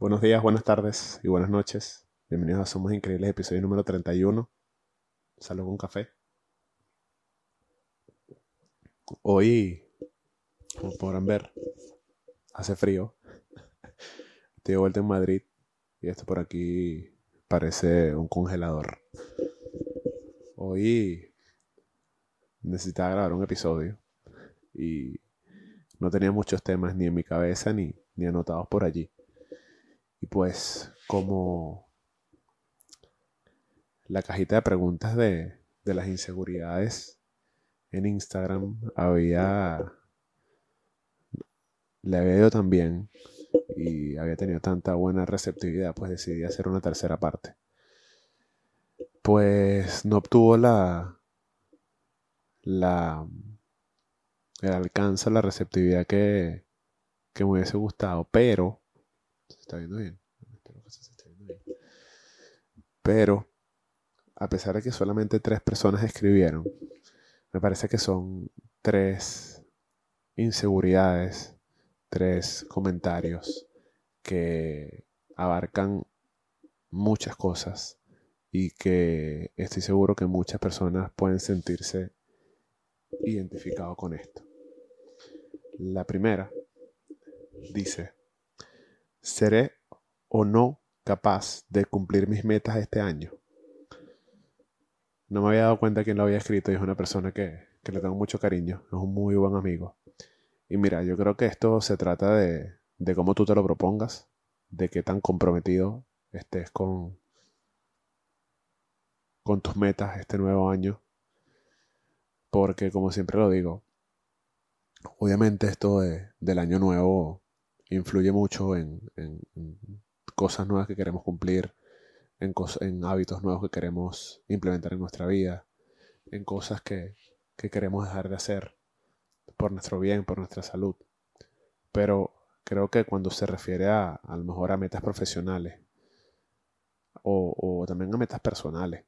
Buenos días, buenas tardes y buenas noches. Bienvenidos a Somos Increíbles, episodio número 31. Salud con café. Hoy, como podrán ver, hace frío. Estoy de vuelta en Madrid y esto por aquí parece un congelador. Hoy necesitaba grabar un episodio y no tenía muchos temas ni en mi cabeza ni, ni anotados por allí. Y pues como la cajita de preguntas de, de las inseguridades en Instagram había... Le había ido tan bien y había tenido tanta buena receptividad, pues decidí hacer una tercera parte. Pues no obtuvo la, la el alcance, la receptividad que, que me hubiese gustado, pero se está viendo bien. Pero, a pesar de que solamente tres personas escribieron, me parece que son tres inseguridades, tres comentarios que abarcan muchas cosas y que estoy seguro que muchas personas pueden sentirse identificados con esto. La primera dice, ¿seré o no capaz de cumplir mis metas este año? No me había dado cuenta quién lo había escrito y es una persona que, que le tengo mucho cariño, es un muy buen amigo. Y mira, yo creo que esto se trata de, de cómo tú te lo propongas, de qué tan comprometido estés con, con tus metas este nuevo año. Porque como siempre lo digo, obviamente esto de, del año nuevo influye mucho en, cosas nuevas que queremos cumplir, en, hábitos nuevos que queremos implementar en nuestra vida, en cosas que, que queremos dejar de hacer por nuestro bien, por nuestra salud. Pero creo que cuando se refiere a, a lo mejor a metas profesionales o, o, también a metas personales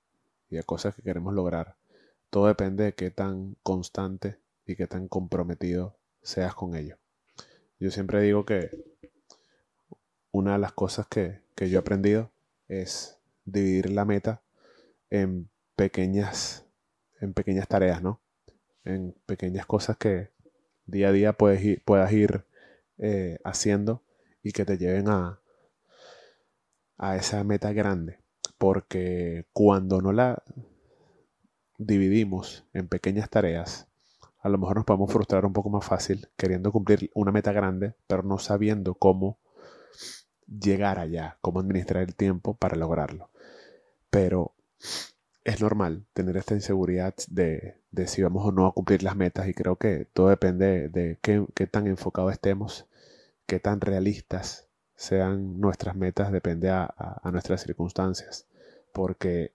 y a cosas que queremos lograr, todo depende de qué tan constante y qué tan comprometido seas con ello. Yo siempre digo que una de las cosas que, que yo he aprendido es dividir la meta en pequeñas, en pequeñas tareas, ¿no? En pequeñas cosas que día a día puedes puedas ir eh, haciendo y que te lleven a, a esa meta grande. Porque cuando no la dividimos en pequeñas tareas, a lo mejor nos podemos frustrar un poco más fácil queriendo cumplir una meta grande, pero no sabiendo cómo llegar allá, cómo administrar el tiempo para lograrlo. Pero es normal tener esta inseguridad de, de, si vamos o no a cumplir las metas y creo que todo depende de, qué, qué, tan enfocado estemos, qué tan realistas sean nuestras metas, depende a nuestras circunstancias. Porque,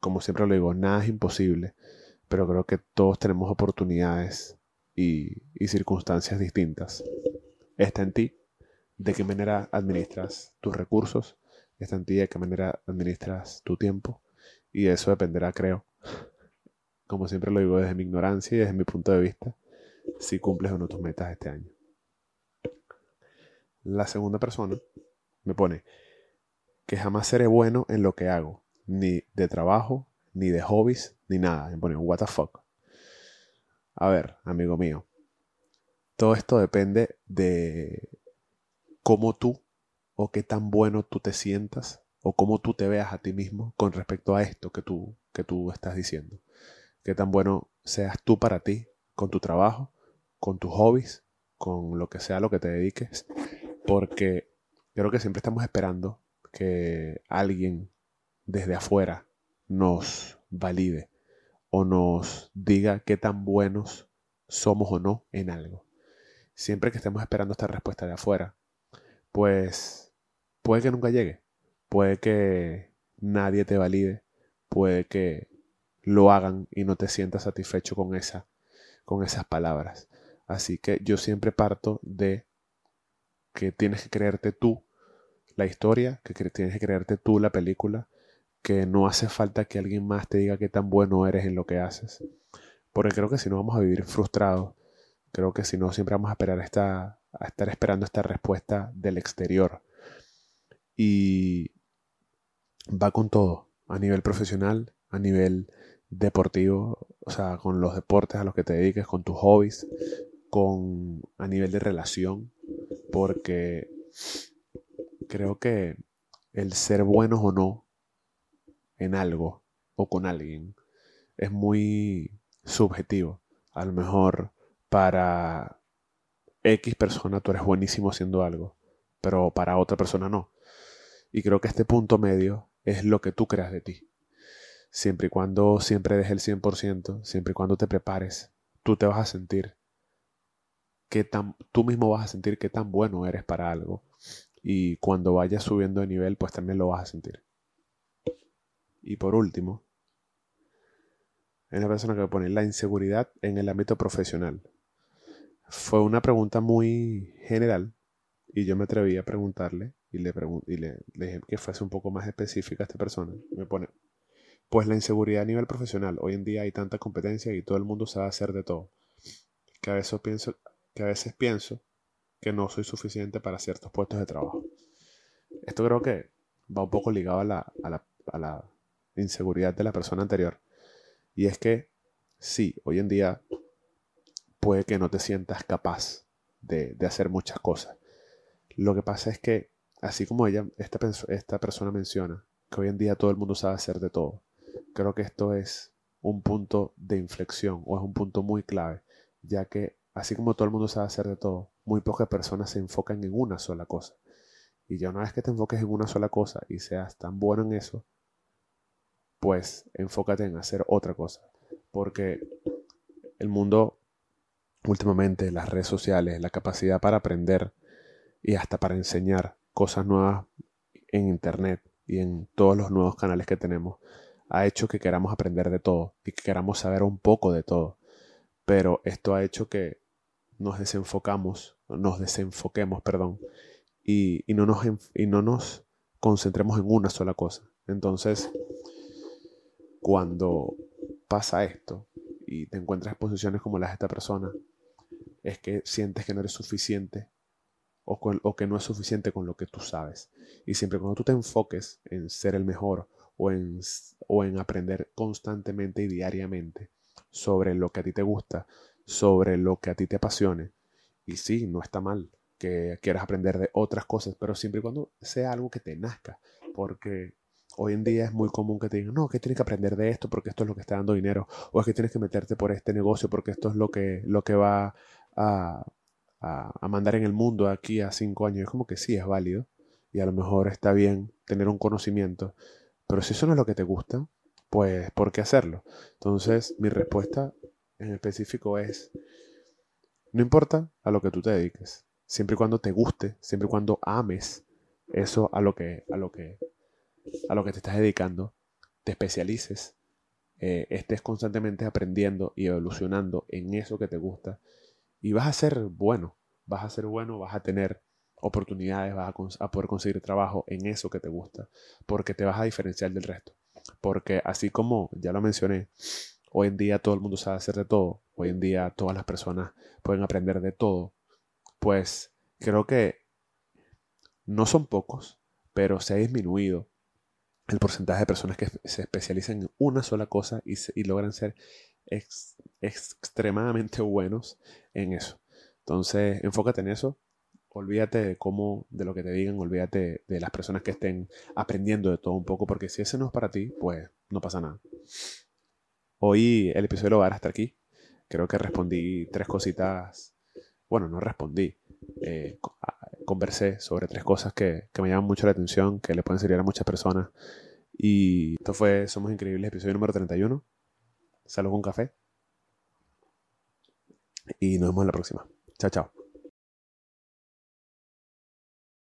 como siempre lo digo, nada es imposible, pero creo que todos tenemos oportunidades y, circunstancias distintas. Está en ti de qué manera administras tus recursos, está en ti de qué manera administras tu tiempo y eso dependerá, creo, como siempre lo digo desde mi ignorancia y desde mi punto de vista, si cumples o no tus metas este año. La segunda persona me pone que jamás seré bueno en lo que hago, ni de trabajo, ni de hobbies, ni nada. Me pone, what the fuck. A ver, amigo mío, todo esto depende de cómo tú o qué tan bueno tú te sientas o cómo tú te veas a ti mismo con respecto a esto que tú, que tú estás diciendo. Qué tan bueno seas tú para ti, con tu trabajo, con tus hobbies, con lo que sea lo que te dediques, porque creo que siempre estamos esperando que alguien desde afuera nos valide o nos diga qué tan buenos somos o no en algo. Siempre que estemos esperando esta respuesta de afuera, pues puede que nunca llegue, puede que nadie te valide, puede que lo hagan y no te sientas satisfecho con esa con esas palabras. Así que yo siempre parto de que tienes que creerte tú la historia, que tienes que creerte tú la película, que no hace falta que alguien más te diga qué tan bueno eres en lo que haces. Porque creo que si no vamos a vivir frustrados, creo que si no siempre vamos a esperar a estar esperando esta respuesta del exterior. Y va con todo, a nivel profesional, a nivel deportivo, o sea, con los deportes a los que te dediques, con tus hobbies, con a nivel de relación, porque creo que el ser buenos o no en algo o con alguien es muy subjetivo. A lo mejor para X persona tú eres buenísimo haciendo algo, pero para otra persona no. Y creo que este punto medio es lo que tú creas de ti. Siempre y cuando siempre des el 100%, siempre y cuando te prepares, tú te vas a sentir que tan, tú mismo vas a sentir que tan bueno eres para algo. Y cuando vayas subiendo de nivel, pues también lo vas a sentir. Y por último, es una persona que pone la inseguridad en el ámbito profesional. Fue una pregunta muy general y yo me atreví a preguntarle y le, y le, dije que fuese un poco más específica a esta persona. Me pone, pues la inseguridad a nivel profesional. Hoy en día hay tanta competencia y todo el mundo sabe hacer de todo. Que a veces pienso que, a veces pienso que no soy suficiente para ciertos puestos de trabajo. Esto creo que va un poco ligado a la inseguridad de la persona anterior. Y es que sí, hoy en día puede que no te sientas capaz de, de hacer muchas cosas. Lo que pasa es que así como ella, esta, esta persona menciona, que hoy en día todo el mundo sabe hacer de todo, creo que esto es un punto de inflexión o es un punto muy clave, ya que así como todo el mundo sabe hacer de todo, muy pocas personas se enfocan en una sola cosa. Y ya una vez que te enfoques en una sola cosa y seas tan bueno en eso, pues enfócate en hacer otra cosa. Porque el mundo, últimamente, las redes sociales, la capacidad para aprender y hasta para enseñar cosas nuevas en Internet y en todos los nuevos canales que tenemos ha hecho que queramos aprender de todo y que queramos saber un poco de todo. Pero esto ha hecho que nos desenfocamos, nos desenfoquemos, perdón, y, no nos, y no nos concentremos en una sola cosa. Entonces, cuando pasa esto y te encuentras en posiciones como las de esta persona, es que sientes que no eres suficiente o, que no es suficiente con lo que tú sabes. Y siempre cuando tú te enfoques en ser el mejor o en, o en aprender constantemente y diariamente sobre lo que a ti te gusta, sobre lo que a ti te apasione, y sí, no está mal que quieras aprender de otras cosas, pero siempre y cuando sea algo que te nazca, porque hoy en día es muy común que te digan, no, que tienes que aprender de esto porque esto es lo que está dando dinero, o es que tienes que meterte por este negocio porque esto es lo que, lo que va a, a, mandar en el mundo aquí a cinco años. Es como que sí, es válido y a lo mejor está bien tener un conocimiento, pero si eso no es lo que te gusta, pues ¿por qué hacerlo? Entonces mi respuesta en específico es, no importa a lo que tú te dediques, siempre y cuando te guste, siempre y cuando ames eso a lo que, a lo que, a lo que te estás dedicando, te especialices, eh, estés constantemente aprendiendo y evolucionando en eso que te gusta y vas a ser bueno, vas a ser bueno, vas a tener oportunidades, vas a, poder conseguir trabajo en eso que te gusta, porque te vas a diferenciar del resto. Porque así como ya lo mencioné, hoy en día todo el mundo sabe hacer de todo, hoy en día todas las personas pueden aprender de todo, pues creo que no son pocos, pero se ha disminuido el porcentaje de personas que se especializan en una sola cosa y, logran ser extremadamente buenos en eso. Entonces, enfócate en eso. Olvídate de cómo, de lo que te digan, olvídate de las personas que estén aprendiendo de todo un poco, porque si ese no es para ti, pues no pasa nada. Hoy el episodio lo va a dar hasta aquí. Creo que respondí tres cositas. Bueno, no respondí. Eh, conversé sobre tres cosas que, que me llaman mucho la atención, que le pueden servir a muchas personas. Y esto fue Somos Increíbles, episodio número 31 salud con café. Y nos vemos en la próxima. Chao, chao.